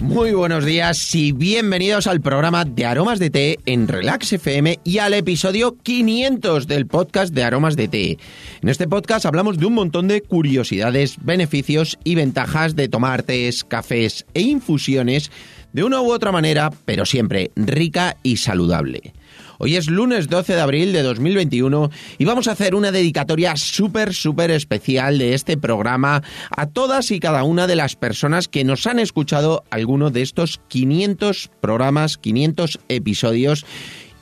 Muy buenos días y bienvenidos al programa de Aromas de Té en Relax FM y al episodio 500 del podcast de Aromas de Té. En este podcast hablamos de un montón de curiosidades, beneficios y ventajas de tomar tés, cafés e infusiones de una u otra manera, pero siempre rica y saludable. Hoy es lunes 12 de abril de 2021 y vamos a hacer una dedicatoria súper, súper especial de este programa a todas y cada una de las personas que nos han escuchado alguno de estos 500 programas, 500 episodios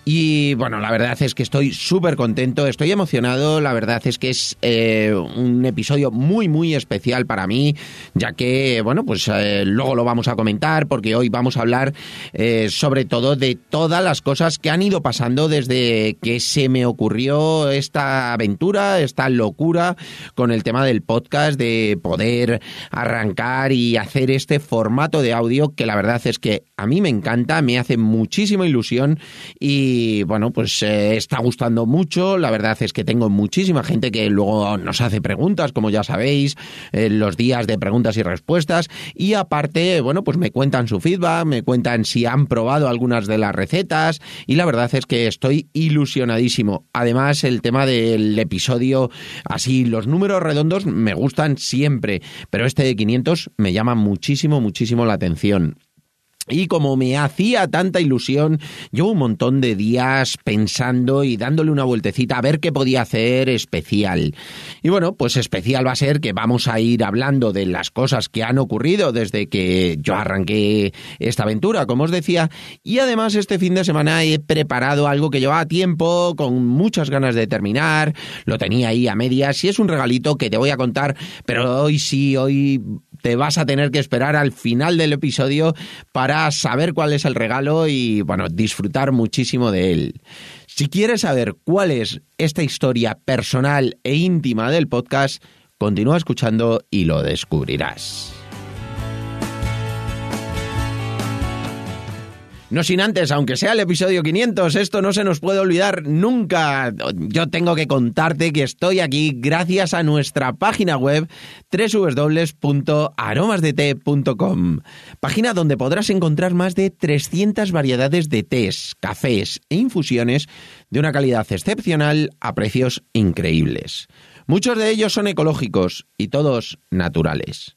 y bueno, la verdad es que estoy súper contento, estoy emocionado, la verdad es que es eh, un episodio muy, muy especial para mí, ya que, bueno, pues eh, luego lo vamos a comentar porque hoy vamos a hablar eh, sobre todo de todas las cosas que han ido pasando desde que se me ocurrió esta aventura, esta locura con el tema del podcast, de poder arrancar y hacer este formato de audio que la verdad es que a mí me encanta, me hace muchísima ilusión y y bueno, pues eh, está gustando mucho. La verdad es que tengo muchísima gente que luego nos hace preguntas, como ya sabéis, en los días de preguntas y respuestas. Y aparte, bueno, pues me cuentan su feedback, me cuentan si han probado algunas de las recetas. Y la verdad es que estoy ilusionadísimo. Además, el tema del episodio, así, los números redondos me gustan siempre, pero este de 500 me llama muchísimo, muchísimo la atención. Y como me hacía tanta ilusión, yo un montón de días pensando y dándole una vueltecita a ver qué podía hacer especial. Y bueno, pues especial va a ser que vamos a ir hablando de las cosas que han ocurrido desde que yo arranqué esta aventura, como os decía. Y además este fin de semana he preparado algo que llevaba tiempo, con muchas ganas de terminar. Lo tenía ahí a medias y es un regalito que te voy a contar, pero hoy sí, hoy te vas a tener que esperar al final del episodio para saber cuál es el regalo y, bueno, disfrutar muchísimo de él. Si quieres saber cuál es esta historia personal e íntima del podcast, continúa escuchando y lo descubrirás. No sin antes, aunque sea el episodio 500, esto no se nos puede olvidar nunca. Yo tengo que contarte que estoy aquí gracias a nuestra página web www.aromasdete.com, página donde podrás encontrar más de 300 variedades de tés, cafés e infusiones de una calidad excepcional a precios increíbles. Muchos de ellos son ecológicos y todos naturales.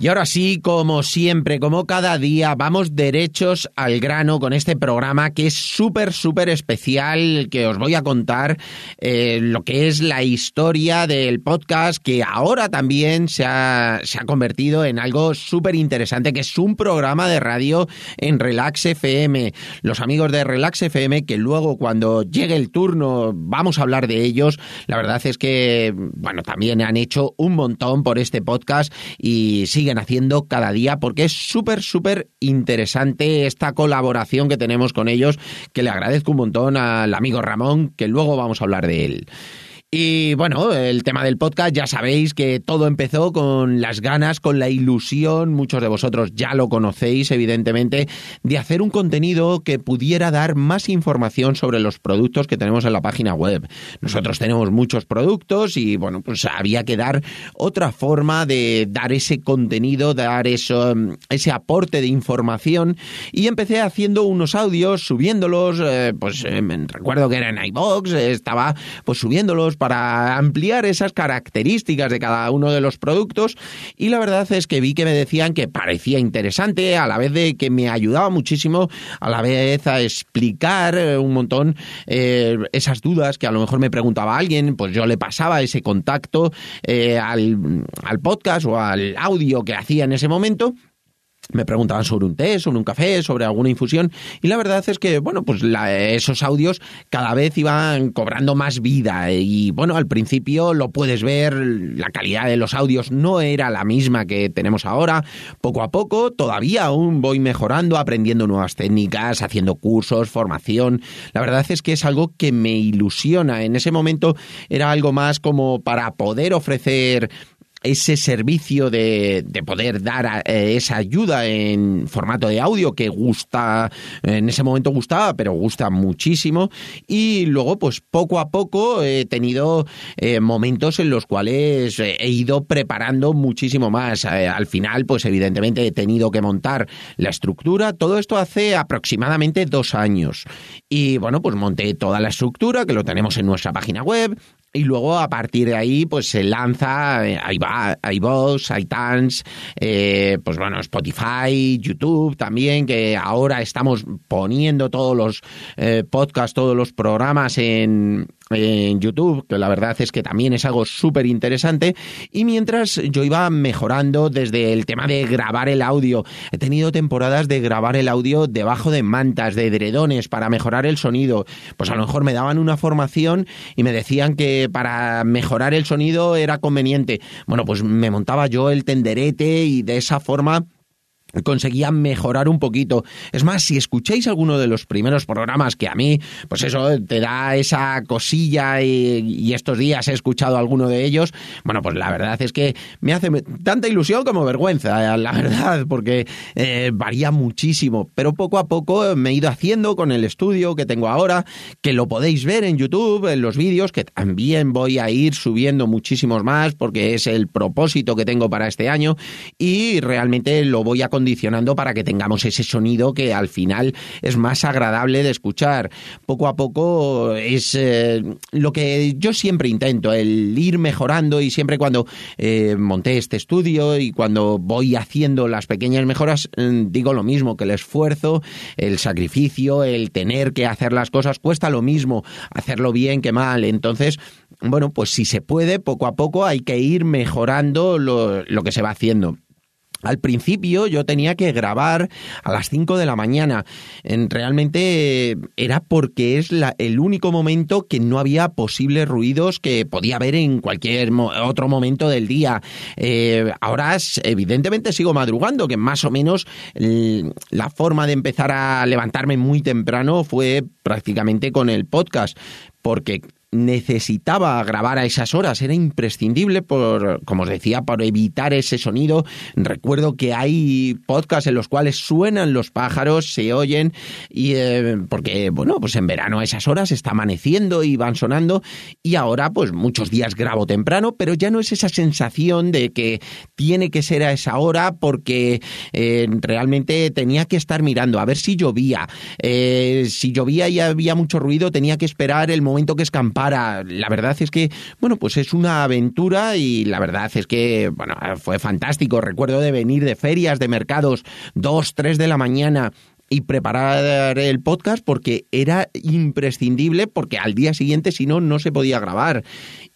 Y ahora sí, como siempre, como cada día, vamos derechos al grano con este programa que es súper, súper especial, que os voy a contar eh, lo que es la historia del podcast, que ahora también se ha, se ha convertido en algo súper interesante, que es un programa de radio en Relax FM. Los amigos de Relax FM, que luego cuando llegue el turno vamos a hablar de ellos, la verdad es que, bueno, también han hecho un montón por este podcast y siguen haciendo cada día porque es súper, súper interesante esta colaboración que tenemos con ellos, que le agradezco un montón al amigo Ramón, que luego vamos a hablar de él. Y bueno, el tema del podcast, ya sabéis que todo empezó con las ganas, con la ilusión, muchos de vosotros ya lo conocéis evidentemente, de hacer un contenido que pudiera dar más información sobre los productos que tenemos en la página web. Nosotros tenemos muchos productos y bueno, pues había que dar otra forma de dar ese contenido, dar eso, ese aporte de información y empecé haciendo unos audios, subiéndolos, eh, pues eh, recuerdo que era en iBox, estaba pues subiéndolos para ampliar esas características de cada uno de los productos. Y la verdad es que vi que me decían que parecía interesante a la vez de que me ayudaba muchísimo a la vez a explicar eh, un montón eh, esas dudas que a lo mejor me preguntaba alguien pues yo le pasaba ese contacto eh, al, al podcast o al audio que hacía en ese momento me preguntaban sobre un té, sobre un café, sobre alguna infusión y la verdad es que, bueno, pues esos audios cada vez iban cobrando más vida y bueno, al principio lo puedes ver, la calidad de los audios no era la misma que tenemos ahora, poco a poco todavía aún voy mejorando, aprendiendo nuevas técnicas, haciendo cursos, formación, la verdad es que es algo que me ilusiona, en ese momento era algo más como para poder ofrecer ese servicio de, poder dar eh, esa ayuda en formato de audio que gusta, en ese momento gustaba, pero gusta muchísimo. Y luego, pues poco a poco he tenido eh, momentos en los cuales he ido preparando muchísimo más. Eh, al final, pues evidentemente he tenido que montar la estructura. Todo esto hace aproximadamente dos años. Y bueno, pues monté toda la estructura, que lo tenemos en nuestra página web, y luego a partir de ahí pues se lanza eh, iVoox, iTunes, eh, pues bueno, Spotify, YouTube también, que ahora estamos poniendo todos los eh, podcasts, todos los programas en, en YouTube, que la verdad es que también es algo súper interesante. Y mientras yo iba mejorando desde el tema de grabar el audio, he tenido temporadas de grabar el audio debajo de mantas, de dredones, para mejorar el sonido. Pues a lo mejor me daban una formación y me decían que para mejorar el sonido era conveniente. Bueno, pues me montaba yo el tenderete y de esa forma conseguía mejorar un poquito. Es más, si escucháis alguno de los primeros programas que a mí, pues eso, te da esa cosilla y, estos días he escuchado alguno de ellos, bueno, pues la verdad es que me hace tanta ilusión como vergüenza, la verdad, porque eh, varía muchísimo, pero poco a poco me he ido haciendo con el estudio que tengo ahora, que lo podéis ver en YouTube, en los vídeos, que también voy a ir subiendo muchísimos más, porque es el propósito que tengo para este año, y realmente lo voy a condicionando para que tengamos ese sonido que al final es más agradable de escuchar. Poco a poco es eh, lo que yo siempre intento, el ir mejorando y siempre cuando eh, monté este estudio y cuando voy haciendo las pequeñas mejoras, mm, digo lo mismo, que el esfuerzo, el sacrificio, el tener que hacer las cosas cuesta lo mismo, hacerlo bien que mal. Entonces, bueno, pues si se puede, poco a poco hay que ir mejorando lo, lo que se va haciendo. Al principio yo tenía que grabar a las 5 de la mañana. realmente era porque es el único momento que no había posibles ruidos que podía haber en cualquier otro momento del día. Eh, ahora evidentemente sigo madrugando, que más o menos la forma de empezar a levantarme muy temprano fue prácticamente con el podcast porque necesitaba grabar a esas horas, era imprescindible por, como os decía, por evitar ese sonido. Recuerdo que hay podcasts en los cuales suenan los pájaros, se oyen, y eh, porque, bueno, pues en verano a esas horas está amaneciendo y van sonando, y ahora pues muchos días grabo temprano, pero ya no es esa sensación de que tiene que ser a esa hora porque eh, realmente tenía que estar mirando a ver si llovía. Eh, si llovía y había mucho ruido, tenía que esperar el momento que escampara para. La verdad es que, bueno, pues es una aventura y la verdad es que, bueno, fue fantástico. Recuerdo de venir de ferias, de mercados, dos, tres de la mañana y preparar el podcast porque era imprescindible porque al día siguiente si no no se podía grabar.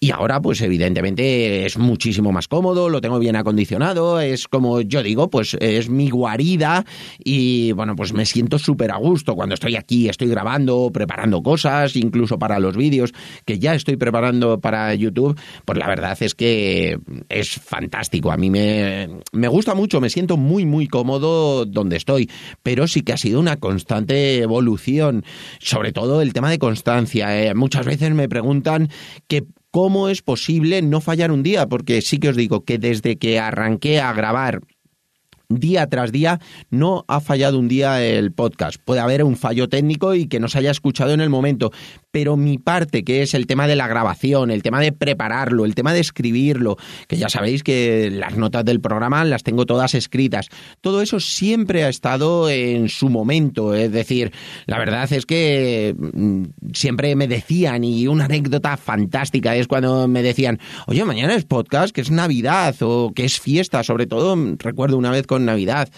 Y ahora pues evidentemente es muchísimo más cómodo lo tengo bien acondicionado es como yo digo pues es mi guarida y bueno pues me siento súper a gusto cuando estoy aquí estoy grabando preparando cosas incluso para los vídeos que ya estoy preparando para YouTube. Pues la verdad es que es fantástico. A mí me, me gusta mucho me siento muy muy cómodo donde estoy. Pero sí que sido una constante evolución, sobre todo el tema de constancia. Eh, muchas veces me preguntan que cómo es posible no fallar un día, porque sí que os digo que desde que arranqué a grabar día tras día no ha fallado un día el podcast. Puede haber un fallo técnico y que no se haya escuchado en el momento, pero mi parte, que es el tema de la grabación, el tema de prepararlo, el tema de escribirlo, que ya sabéis que las notas del programa las tengo todas escritas, todo eso siempre ha estado en su momento. Es decir, la verdad es que mm, siempre me decían, y una anécdota fantástica es cuando me decían, oye, mañana es podcast, que es Navidad o que es fiesta, sobre todo recuerdo una vez con Navidad.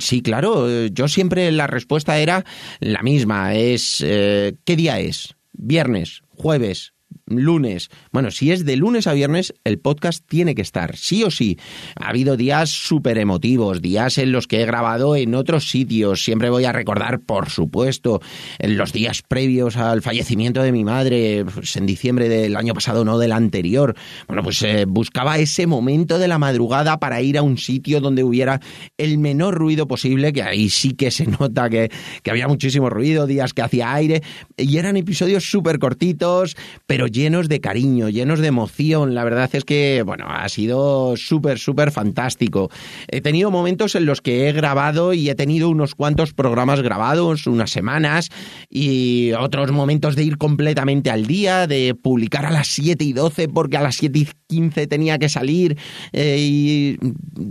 Sí, claro, yo siempre la respuesta era la misma, es eh, ¿qué día es? Viernes, jueves, lunes. Bueno, si es de lunes a viernes, el podcast tiene que estar, sí o sí. Ha habido días súper emotivos, días en los que he grabado en otros sitios. Siempre voy a recordar, por supuesto, en los días previos al fallecimiento de mi madre, pues en diciembre del año pasado, no del anterior. Bueno, pues eh, buscaba ese momento de la madrugada para ir a un sitio donde hubiera el menor ruido posible, que ahí sí que se nota que, que había muchísimo ruido, días que hacía aire, y eran episodios súper cortitos, pero llenos de cariño, llenos de emoción. La verdad es que, bueno, ha sido súper, súper fantástico. He tenido momentos en los que he grabado y he tenido unos cuantos programas grabados, unas semanas, y otros momentos de ir completamente al día, de publicar a las 7 y 12 porque a las 7 y 15 tenía que salir eh, y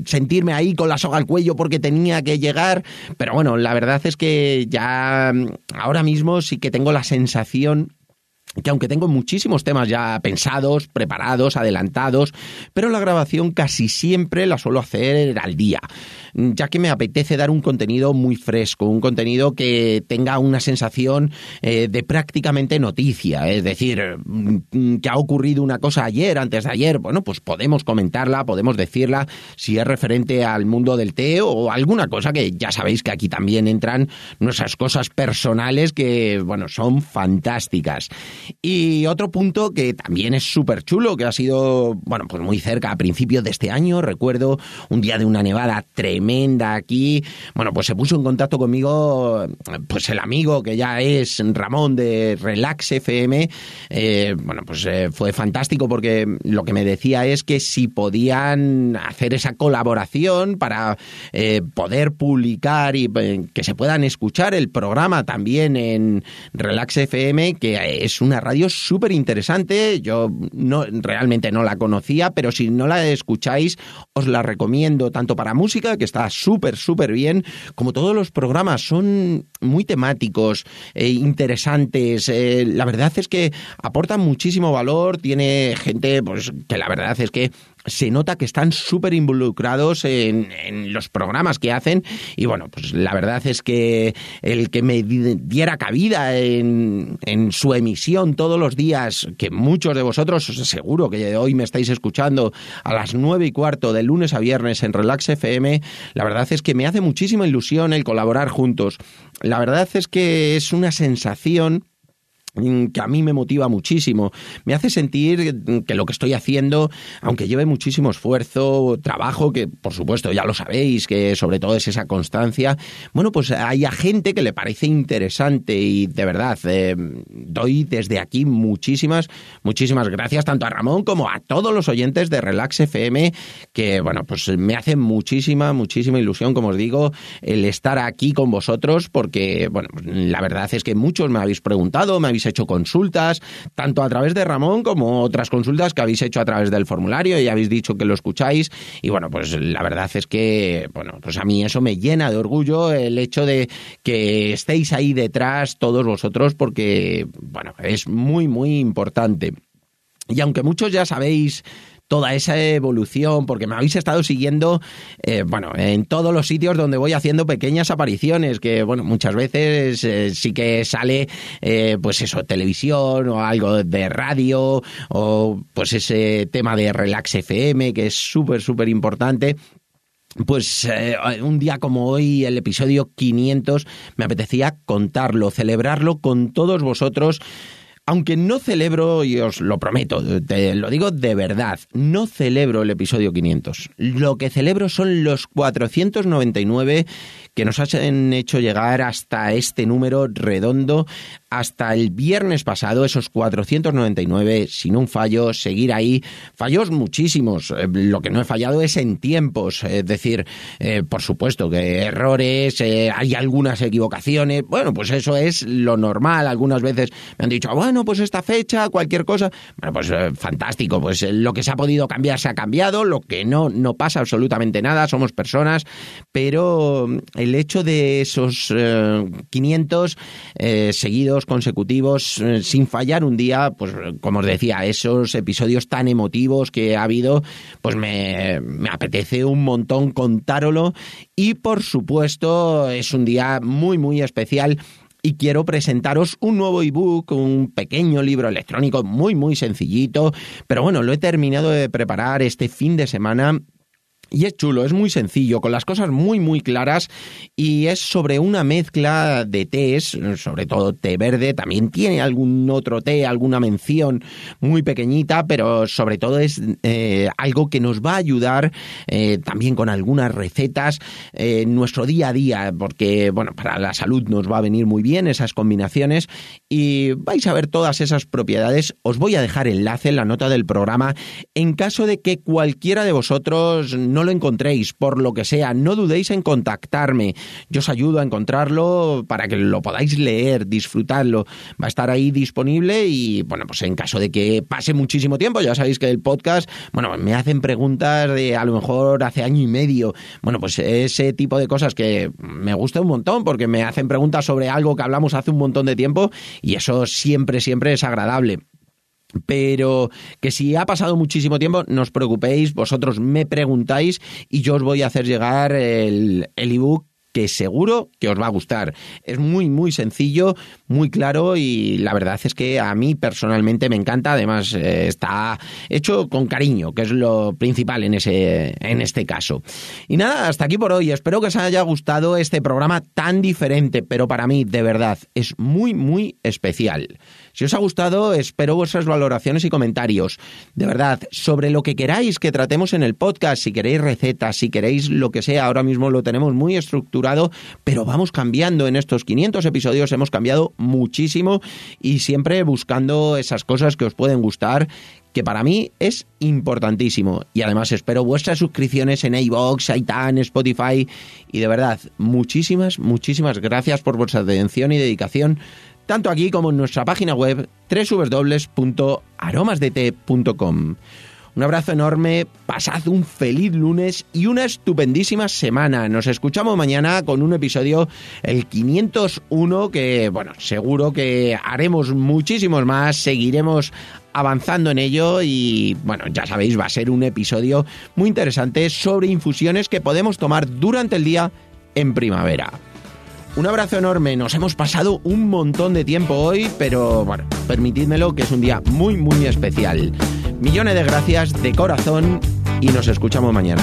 sentirme ahí con la soga al cuello porque tenía que llegar. Pero bueno, la verdad es que ya ahora mismo sí que tengo la sensación que aunque tengo muchísimos temas ya pensados, preparados, adelantados, pero la grabación casi siempre la suelo hacer al día, ya que me apetece dar un contenido muy fresco, un contenido que tenga una sensación eh, de prácticamente noticia, es decir, mm, que ha ocurrido una cosa ayer, antes de ayer, bueno, pues podemos comentarla, podemos decirla, si es referente al mundo del té o alguna cosa que ya sabéis que aquí también entran nuestras cosas personales que, bueno, son fantásticas. Y otro punto que también es súper chulo, que ha sido, bueno, pues muy cerca a principios de este año, recuerdo un día de una nevada tremenda aquí, bueno, pues se puso en contacto conmigo, pues el amigo que ya es Ramón de Relax FM, eh, bueno, pues eh, fue fantástico porque lo que me decía es que si podían hacer esa colaboración para eh, poder publicar y que se puedan escuchar el programa también en Relax FM, que es una radio súper interesante. Yo no, realmente no la conocía, pero si no la escucháis, os la recomiendo tanto para música, que está súper, súper bien, como todos los programas. Son muy temáticos, e interesantes. Eh, la verdad es que aportan muchísimo valor. Tiene gente, pues, que la verdad es que se nota que están súper involucrados en, los programas que hacen y bueno, pues la verdad es que el que me diera cabida en, en su emisión todos los días, que muchos de vosotros seguro que hoy me estáis escuchando a las nueve y cuarto de lunes a viernes en Relax FM, la verdad es que me hace muchísima ilusión el colaborar juntos. La verdad es que es una sensación que a mí me motiva muchísimo. Me hace sentir que lo que estoy haciendo, aunque lleve muchísimo esfuerzo, trabajo, que por supuesto ya lo sabéis, que sobre todo es esa constancia, bueno, pues hay gente que le parece interesante y de verdad eh, doy desde aquí muchísimas, muchísimas gracias tanto a Ramón como a todos los oyentes de Relax FM, que bueno, pues me hace muchísima, muchísima ilusión, como os digo, el estar aquí con vosotros, porque bueno, la verdad es que muchos me habéis preguntado, me habéis hecho consultas, tanto a través de Ramón como otras consultas que habéis hecho a través del formulario y habéis dicho que lo escucháis. Y bueno, pues la verdad es que, bueno, pues a mí eso me llena de orgullo el hecho de que estéis ahí detrás todos vosotros porque, bueno, es muy, muy importante. Y aunque muchos ya sabéis toda esa evolución, porque me habéis estado siguiendo, eh, bueno, en todos los sitios donde voy haciendo pequeñas apariciones, que, bueno, muchas veces eh, sí que sale, eh, pues eso, televisión o algo de radio, o pues ese tema de Relax FM, que es súper, súper importante. Pues un día como hoy, el episodio 500, me apetecía contarlo, celebrarlo con todos vosotros aunque no celebro, y os lo prometo, te lo digo de verdad, no celebro el episodio 500. Lo que celebro son los 499 que nos han hecho llegar hasta este número redondo hasta el viernes pasado, esos 499 sin un fallo, seguir ahí. Fallos muchísimos. Eh, lo que no he fallado es en tiempos. Es decir, eh, por supuesto que errores, eh, hay algunas equivocaciones. Bueno, pues eso es lo normal. Algunas veces me han dicho, bueno, pues esta fecha, cualquier cosa. Bueno, pues fantástico. Pues lo que se ha podido cambiar se ha cambiado. Lo que no, no pasa absolutamente nada. Somos personas. Pero el hecho de esos 500 seguidos consecutivos eh, sin fallar un día, pues como os decía, esos episodios tan emotivos que ha habido, pues me, me apetece un montón contárolo y por supuesto es un día muy muy especial y quiero presentaros un nuevo ebook, un pequeño libro electrónico muy muy sencillito, pero bueno, lo he terminado de preparar este fin de semana Y es chulo, es muy sencillo, con las cosas muy muy claras y es sobre una mezcla de tés, sobre todo té verde, también tiene algún otro té, alguna mención muy pequeñita, pero sobre todo es eh, algo que nos va a ayudar eh, también con algunas recetas eh, en nuestro día a día, porque bueno, para la salud nos va a venir muy bien esas combinaciones y vais a ver todas esas propiedades. Os voy a dejar enlace en la nota del programa en caso de que cualquiera de vosotros lo encontréis, por lo que sea, no dudéis en contactarme. Yo os ayudo a encontrarlo para que lo podáis leer, disfrutarlo. Va a estar ahí disponible y, bueno, pues en caso de que pase muchísimo tiempo, ya sabéis que el podcast, bueno, me hacen preguntas de a lo mejor hace año y medio. Bueno, pues ese tipo de cosas que me gusta un montón porque me hacen preguntas sobre algo que hablamos hace un montón de tiempo y eso siempre, siempre es agradable pero que si ha pasado muchísimo tiempo, no os preocupéis, vosotros me preguntáis y yo os voy a hacer llegar el ebook que seguro que os va a gustar. Es muy, muy sencillo, muy claro y la verdad es que a mí personalmente me encanta. Además, eh, está hecho con cariño, que es lo principal en, ese, en este caso. Y nada, hasta aquí por hoy. Espero que os haya gustado este programa tan diferente, pero para mí, de verdad, es muy, muy especial. Si os ha gustado, espero vuestras valoraciones y comentarios. De verdad, sobre lo que queráis que tratemos en el podcast, si queréis recetas, si queréis lo que sea, ahora mismo lo tenemos muy estructurado, pero vamos cambiando en estos 500 episodios, hemos cambiado muchísimo y siempre buscando esas cosas que os pueden gustar que para mí es importantísimo. Y además espero vuestras suscripciones en iVoox, iTunes, Spotify. Y de verdad, muchísimas, muchísimas gracias por vuestra atención y dedicación tanto aquí como en nuestra página web www.aromasdt.com. Un abrazo enorme, pasad un feliz lunes y una estupendísima semana. Nos escuchamos mañana con un episodio, el 501, que, bueno, seguro que haremos muchísimos más, seguiremos avanzando en ello y, bueno, ya sabéis, va a ser un episodio muy interesante sobre infusiones que podemos tomar durante el día en primavera. Un abrazo enorme, nos hemos pasado un montón de tiempo hoy, pero bueno, permitidmelo que es un día muy muy especial. Millones de gracias de corazón y nos escuchamos mañana.